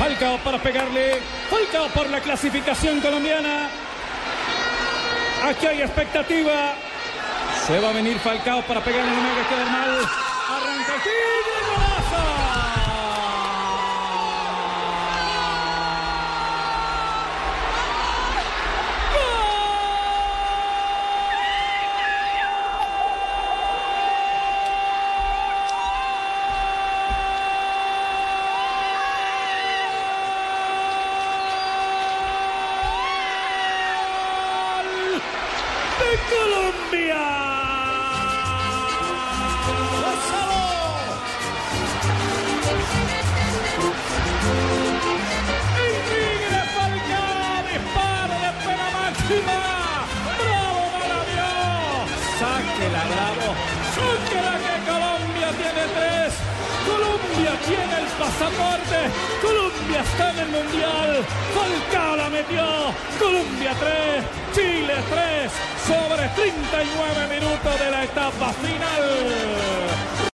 Falcao para pegarle. Falcao por la clasificación colombiana. Aquí hay expectativa. Se va a venir Falcao para pegarle. No me haga quedar mal. De Colombia. El Tigre Falcao disparo de pena máxima. Bravo Maravilló. Sáquela, bravo. Sáquela que Colombia tiene tres. Colombia tiene el pasaporte. Colombia está en el mundial. Falcao la metió. Colombia 3, Chile 3 sobre 39 minutos de la etapa final.